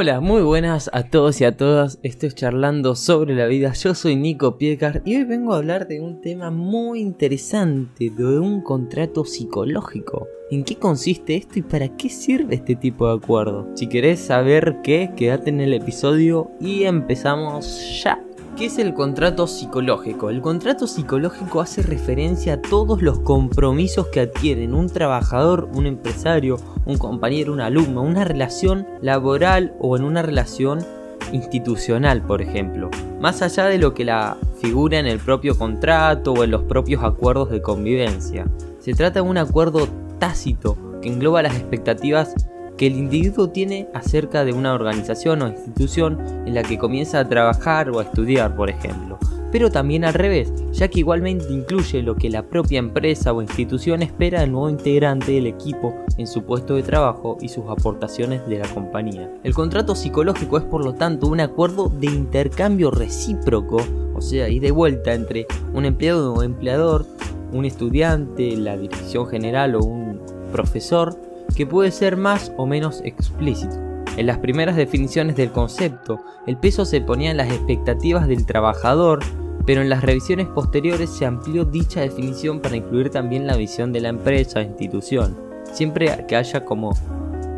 Hola, muy buenas a todos y a todas. Estoy charlando sobre la vida. Yo soy Nico Piecar y hoy vengo a hablar de un tema muy interesante, de un contrato psicológico. ¿En qué consiste esto y para qué sirve este tipo de acuerdo? Si querés saber qué, quédate en el episodio y empezamos ya. ¿Qué es el contrato psicológico? El contrato psicológico hace referencia a todos los compromisos que adquieren un trabajador, un empresario, un compañero, un alumno, una relación laboral o en una relación institucional, por ejemplo. Más allá de lo que la figura en el propio contrato o en los propios acuerdos de convivencia. Se trata de un acuerdo tácito que engloba las expectativas que el individuo tiene acerca de una organización o institución en la que comienza a trabajar o a estudiar, por ejemplo. Pero también al revés, ya que igualmente incluye lo que la propia empresa o institución espera del nuevo integrante del equipo en su puesto de trabajo y sus aportaciones de la compañía. El contrato psicológico es por lo tanto un acuerdo de intercambio recíproco, o sea, y de vuelta entre un empleado o empleador, un estudiante, la dirección general o un profesor, que puede ser más o menos explícito. En las primeras definiciones del concepto, el peso se ponía en las expectativas del trabajador, pero en las revisiones posteriores se amplió dicha definición para incluir también la visión de la empresa o institución, siempre que haya como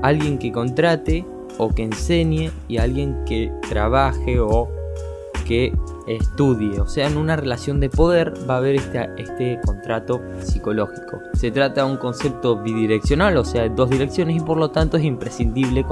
alguien que contrate o que enseñe y alguien que trabaje o que estudie, o sea, en una relación de poder va a haber este, este contrato psicológico. Se trata de un concepto bidireccional, o sea, de dos direcciones y por lo tanto es imprescindible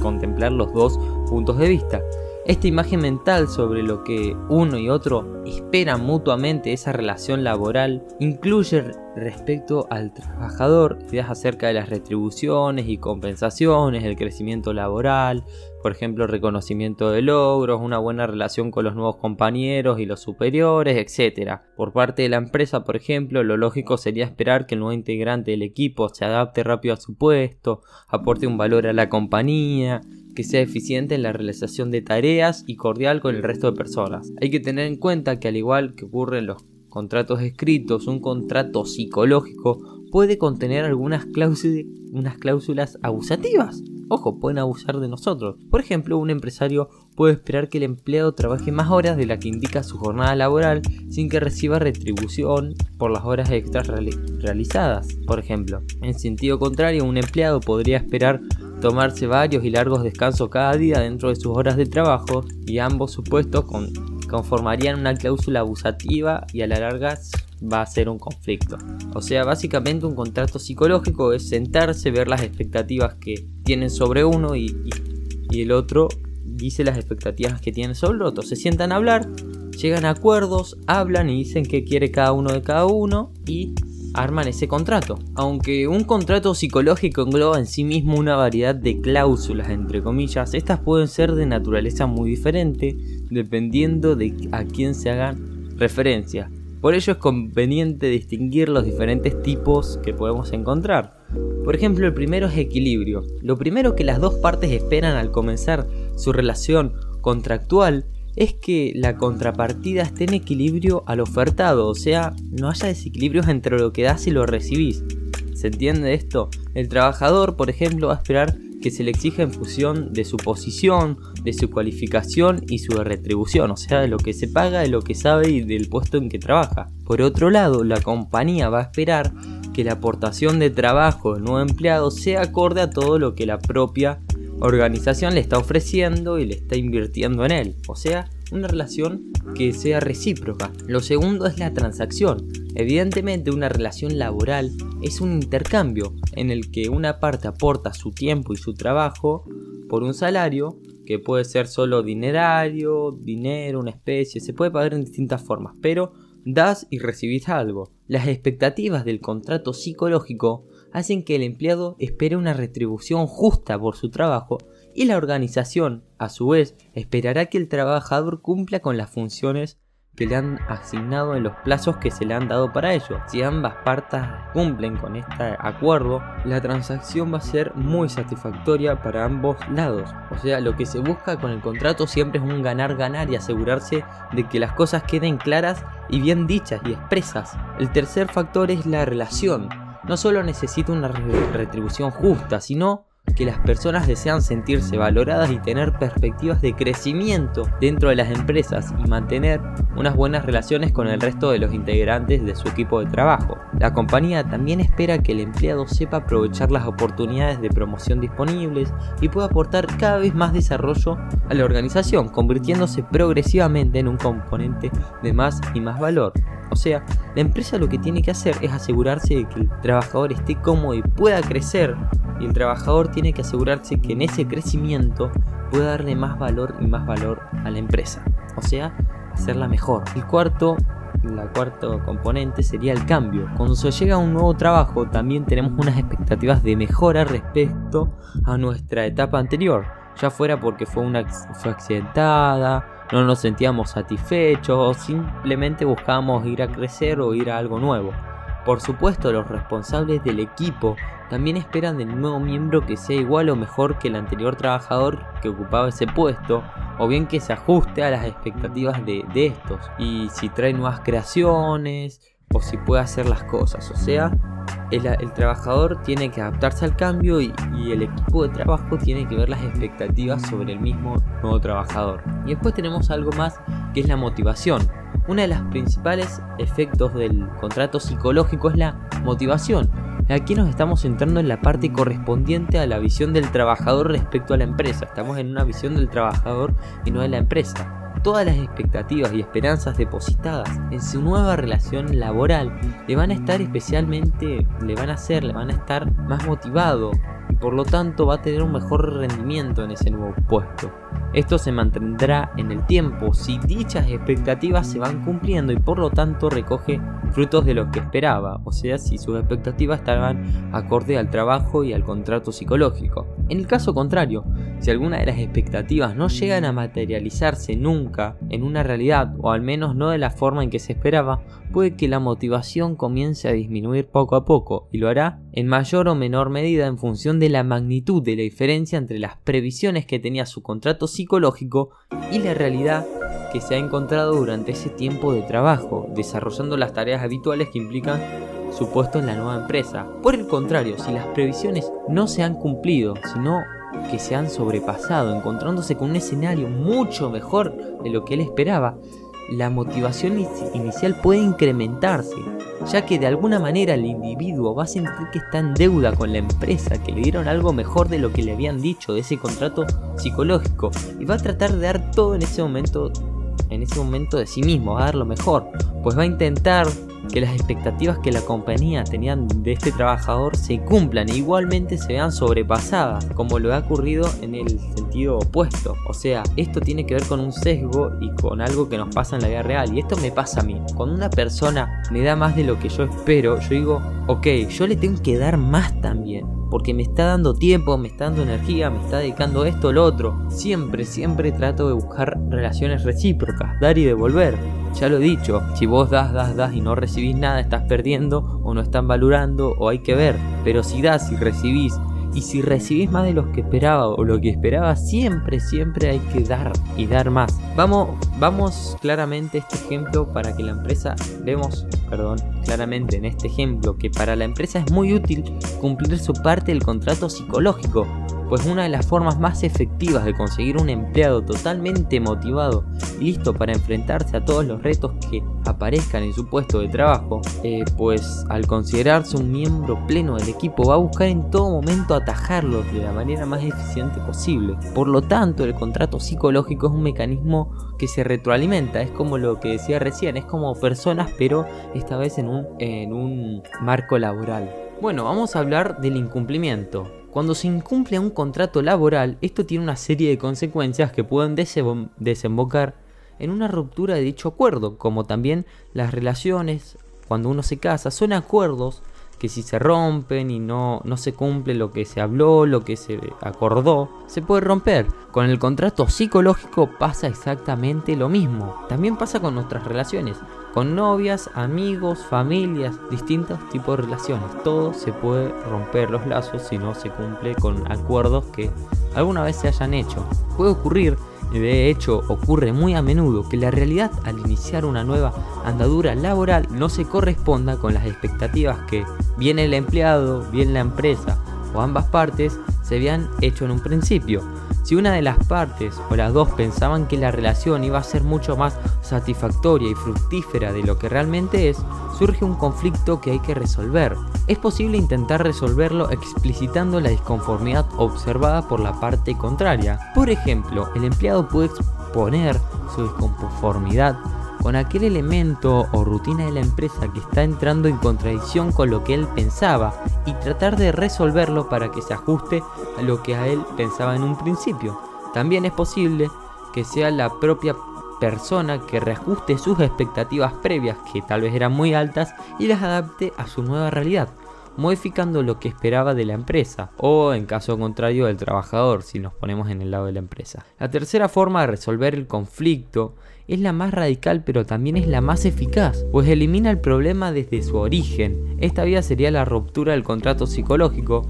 contemplar los dos puntos de vista. Esta imagen mental sobre lo que uno y otro esperan mutuamente esa relación laboral incluye respecto al trabajador ideas acerca de las retribuciones y compensaciones, el crecimiento laboral, por ejemplo, reconocimiento de logros, una buena relación con los nuevos compañeros y los superiores, etc. Por parte de la empresa, por ejemplo, lo lógico sería esperar que el nuevo integrante del equipo se adapte rápido a su puesto, aporte un valor a la compañía, que sea eficiente en la realización de tareas y cordial con el resto de personas. Hay que tener en cuenta que al igual que ocurre en los contratos escritos, un contrato psicológico puede contener algunas cláusulas, abusativas. Ojo, pueden abusar de nosotros. Por ejemplo, un empresario puede esperar que el empleado trabaje más horas de la que indica su jornada laboral sin que reciba retribución por las horas extras realizadas. Por ejemplo, en sentido contrario, un empleado podría esperar tomarse varios y largos descansos cada día dentro de sus horas de trabajo y ambos supuestos conformarían una cláusula abusativa y a la larga va a ser un conflicto. O sea, básicamente un contrato psicológico es sentarse, ver las expectativas que tienen sobre uno y, el otro dice las expectativas que tiene sobre el otro. Se sientan a hablar, llegan a acuerdos, hablan y dicen qué quiere cada uno de cada uno y arman ese contrato. Aunque un contrato psicológico engloba en sí mismo una variedad de cláusulas, entre comillas, estas pueden ser de naturaleza muy diferente dependiendo de a quién se hagan referencia. Por ello es conveniente distinguir los diferentes tipos que podemos encontrar. Por ejemplo, el primero es equilibrio. Lo primero que las dos partes esperan al comenzar su relación contractual es que la contrapartida esté en equilibrio al ofertado, o sea, no haya desequilibrios entre lo que das y lo recibís. ¿Se entiende esto? El trabajador, por ejemplo, va a esperar que se le exija en función de su posición, de su cualificación y su retribución, o sea, de lo que se paga, de lo que sabe y del puesto en que trabaja. Por otro lado, la compañía va a esperar que la aportación de trabajo del nuevo empleado sea acorde a todo lo que la propia organización le está ofreciendo y le está invirtiendo en él. O sea, una relación que sea recíproca. Lo segundo es la transacción. Evidentemente una relación laboral es un intercambio en el que una parte aporta su tiempo y su trabajo por un salario que puede ser solo dinerario, dinero, una especie, se puede pagar en distintas formas, pero das y recibís algo. Las expectativas del contrato psicológico hacen que el empleado espere una retribución justa por su trabajo y la organización, a su vez, esperará que el trabajador cumpla con las funciones que le han asignado en los plazos que se le han dado para ello. Si ambas partes cumplen con este acuerdo, la transacción va a ser muy satisfactoria para ambos lados. O sea, lo que se busca con el contrato siempre es un ganar-ganar y asegurarse de que las cosas queden claras y bien dichas y expresas. El tercer factor es la relación no solo necesita una retribución justa, sino que las personas desean sentirse valoradas y tener perspectivas de crecimiento dentro de las empresas y mantener unas buenas relaciones con el resto de los integrantes de su equipo de trabajo. La compañía también espera que el empleado sepa aprovechar las oportunidades de promoción disponibles y pueda aportar cada vez más desarrollo a la organización, convirtiéndose progresivamente en un componente de más y más valor. O sea, la empresa lo que tiene que hacer es asegurarse de que el trabajador esté cómodo y pueda crecer. Y el trabajador tiene que asegurarse que en ese crecimiento pueda darle más valor y más valor a la empresa. O sea, hacerla mejor. El cuarto, la cuarto componente sería el cambio. Cuando se llega a un nuevo trabajo también tenemos unas expectativas de mejora respecto a nuestra etapa anterior. Ya fuera porque fue una fue accidentada, no nos sentíamos satisfechos o simplemente buscábamos ir a crecer o ir a algo nuevo. Por supuesto, los responsables del equipo también esperan del nuevo miembro que sea igual o mejor que el anterior trabajador que ocupaba ese puesto, o bien que se ajuste a las expectativas de, estos, y si trae nuevas creaciones, o si puede hacer las cosas. O sea, el, trabajador tiene que adaptarse al cambio y, el equipo de trabajo tiene que ver las expectativas sobre el mismo nuevo trabajador. Y después tenemos algo más que es la motivación. Uno de los principales efectos del contrato psicológico es la motivación. Aquí nos estamos centrando en la parte correspondiente a la visión del trabajador respecto a la empresa. Estamos en una visión del trabajador y no de la empresa todas las expectativas y esperanzas depositadas en su nueva relación laboral le van a estar especialmente, le van a hacer, le van a estar más motivado y por lo tanto va a tener un mejor rendimiento en ese nuevo puesto. Esto se mantendrá en el tiempo si dichas expectativas se van cumpliendo y por lo tanto recoge frutos de lo que esperaba, o sea, si sus expectativas estaban acorde al trabajo y al contrato psicológico. En el caso contrario, si alguna de las expectativas no llegan a materializarse nunca en una realidad, o al menos no de la forma en que se esperaba, puede que la motivación comience a disminuir poco a poco, y lo hará en mayor o menor medida en función de la magnitud de la diferencia entre las previsiones que tenía su contrato psicológico y la realidad que se ha encontrado durante ese tiempo de trabajo, desarrollando las tareas habituales que implican su puesto en la nueva empresa. Por el contrario, si las previsiones no se han cumplido, sino que se han sobrepasado, encontrándose con un escenario mucho mejor de lo que él esperaba, la motivación inicial puede incrementarse, ya que de alguna manera el individuo va a sentir que está en deuda con la empresa, que le dieron algo mejor de lo que le habían dicho de ese contrato psicológico, y va a tratar de dar todo en ese momento en ese momento de sí mismo, a dar lo mejor, pues va a intentar que las expectativas que la compañía tenían de este trabajador se cumplan e igualmente se vean sobrepasadas, como lo ha ocurrido en el sentido opuesto. O sea, esto tiene que ver con un sesgo y con algo que nos pasa en la vida real. Y esto me pasa a mí. Cuando una persona me da más de lo que yo espero, yo digo, ok, yo le tengo que dar más también. Porque me está dando tiempo, me está dando energía, me está dedicando esto lo otro. Siempre, siempre trato de buscar relaciones recíprocas, dar y devolver. Ya lo he dicho, si vos das, das, das y no recibís nada, estás perdiendo o no están valorando o hay que ver. Pero si das y recibís y si recibís más de lo que esperaba o lo que esperaba, siempre, siempre hay que dar y dar más. Vamos, vamos claramente este ejemplo para que la empresa, vemos, perdón, claramente en este ejemplo que para la empresa es muy útil cumplir su parte del contrato psicológico pues una de las formas más efectivas de conseguir un empleado totalmente motivado y listo para enfrentarse a todos los retos que aparezcan en su puesto de trabajo, eh, pues al considerarse un miembro pleno del equipo va a buscar en todo momento atajarlos de la manera más eficiente posible. Por lo tanto, el contrato psicológico es un mecanismo que se retroalimenta, es como lo que decía recién, es como personas pero esta vez en un, en un marco laboral. Bueno, vamos a hablar del incumplimiento. Cuando se incumple un contrato laboral, esto tiene una serie de consecuencias que pueden desembocar en una ruptura de dicho acuerdo, como también las relaciones, cuando uno se casa, son acuerdos que si se rompen y no, no se cumple lo que se habló, lo que se acordó, se puede romper. Con el contrato psicológico pasa exactamente lo mismo. También pasa con nuestras relaciones con novias, amigos, familias, distintos tipos de relaciones. Todo se puede romper los lazos si no se cumple con acuerdos que alguna vez se hayan hecho. Puede ocurrir, y de hecho ocurre muy a menudo, que la realidad al iniciar una nueva andadura laboral no se corresponda con las expectativas que bien el empleado, bien la empresa o ambas partes se habían hecho en un principio. Si una de las partes o las dos pensaban que la relación iba a ser mucho más satisfactoria y fructífera de lo que realmente es, surge un conflicto que hay que resolver. Es posible intentar resolverlo explicitando la disconformidad observada por la parte contraria. Por ejemplo, el empleado puede exponer su disconformidad con aquel elemento o rutina de la empresa que está entrando en contradicción con lo que él pensaba y tratar de resolverlo para que se ajuste a lo que a él pensaba en un principio. También es posible que sea la propia persona que reajuste sus expectativas previas, que tal vez eran muy altas, y las adapte a su nueva realidad modificando lo que esperaba de la empresa, o en caso contrario del trabajador, si nos ponemos en el lado de la empresa. La tercera forma de resolver el conflicto es la más radical pero también es la más eficaz, pues elimina el problema desde su origen. Esta vía sería la ruptura del contrato psicológico,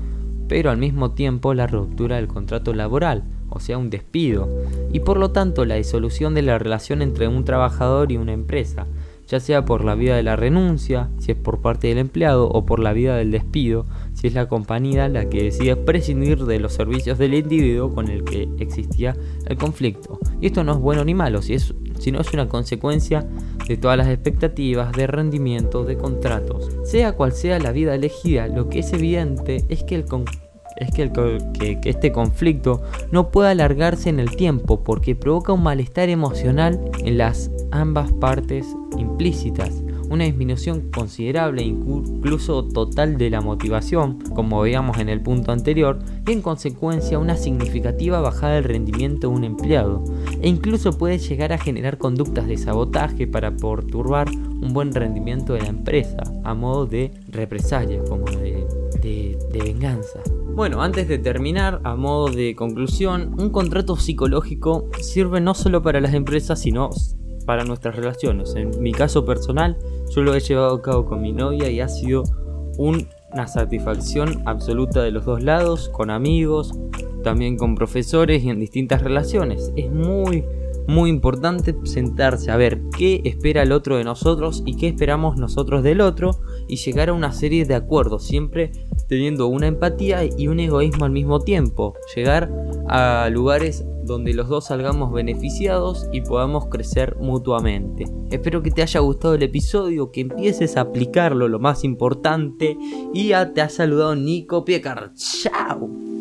pero al mismo tiempo la ruptura del contrato laboral, o sea, un despido, y por lo tanto la disolución de la relación entre un trabajador y una empresa ya sea por la vía de la renuncia, si es por parte del empleado, o por la vía del despido, si es la compañía la que decide prescindir de los servicios del individuo con el que existía el conflicto. Y esto no es bueno ni malo, si es, sino es una consecuencia de todas las expectativas de rendimiento de contratos. Sea cual sea la vida elegida, lo que es evidente es que el que, que, este conflicto no puede alargarse en el tiempo porque provoca un malestar emocional en las ambas partes implícitas, una disminución considerable, incluso total de la motivación, como veíamos en el punto anterior, y en consecuencia una significativa bajada del rendimiento de un empleado, e incluso puede llegar a generar conductas de sabotaje para perturbar un buen rendimiento de la empresa, a modo de represalia, como de, de venganza. Bueno, antes de terminar, a modo de conclusión, un contrato psicológico sirve no solo para las empresas, sino para nuestras relaciones. En mi caso personal, yo lo he llevado a cabo con mi novia y ha sido una satisfacción absoluta de los dos lados, con amigos, también con profesores y en distintas relaciones. Es muy, muy importante sentarse a ver qué espera el otro de nosotros y qué esperamos nosotros del otro y llegar a una serie de acuerdos, siempre teniendo una empatía y un egoísmo al mismo tiempo. Llegar a lugares donde los dos salgamos beneficiados y podamos crecer mutuamente. Espero que te haya gustado el episodio, que empieces a aplicarlo, lo más importante. Y ya te ha saludado Nico Piecar. ¡Chao!